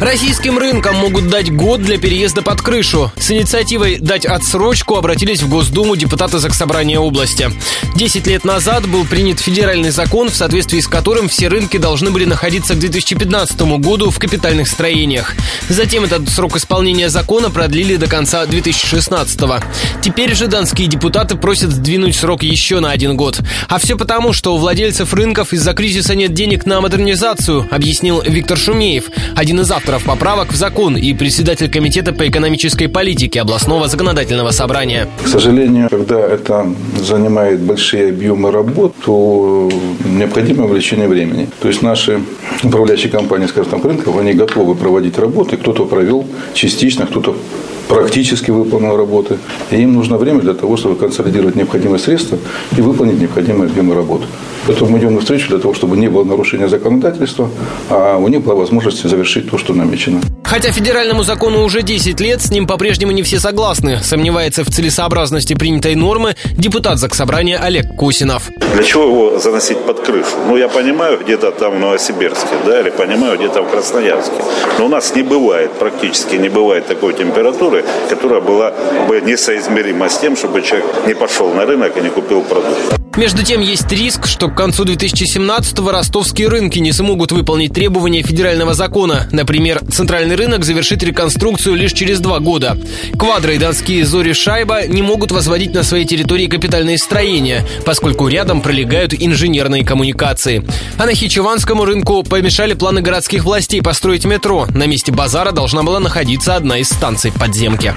Российским рынкам могут дать год для переезда под крышу. С инициативой «Дать отсрочку» обратились в Госдуму депутаты Заксобрания области. Десять лет назад был принят федеральный закон, в соответствии с которым все рынки должны были находиться к 2015 году в капитальных строениях. Затем этот срок исполнения закона продлили до конца 2016 -го. Теперь же донские депутаты просят сдвинуть срок еще на один год. А все потому, что у владельцев рынков из-за кризиса нет денег на модернизацию, объяснил Виктор Шумеев, один из авторов поправок в закон и председатель Комитета по экономической политике областного законодательного собрания. К сожалению, когда это занимает большие объемы работ, то необходимо увеличение времени. То есть наши управляющие компании, скажем, там, рынков, они готовы проводить работы. Кто-то провел частично, кто-то практически выполнил работы. И им нужно время для того, чтобы консолидировать необходимые средства и выполнить необходимые объемы работы. Поэтому мы идем навстречу для того, чтобы не было нарушения законодательства, а у них была возможность завершить то, что намечено. Хотя федеральному закону уже 10 лет, с ним по-прежнему не все согласны. Сомневается в целесообразности принятой нормы депутат Заксобрания Олег Кусинов. Для чего его заносить под крышу? Ну, я понимаю, где-то там в Новосибирске, да, или понимаю, где-то в Красноярске. Но у нас не бывает, практически не бывает такой температуры, которая была бы несоизмерима с тем, чтобы человек не пошел на рынок и не купил продукт. Между тем, есть риск, что к концу 2017-го ростовские рынки не смогут выполнить требования федерального закона. Например, центральный рынок завершит реконструкцию лишь через два года. Квадро и донские зори Шайба не могут возводить на своей территории капитальные строения, поскольку рядом пролегают инженерные коммуникации. А на Хичеванскому рынку помешали планы городских властей построить метро. На месте базара должна была находиться одна из станций подземки.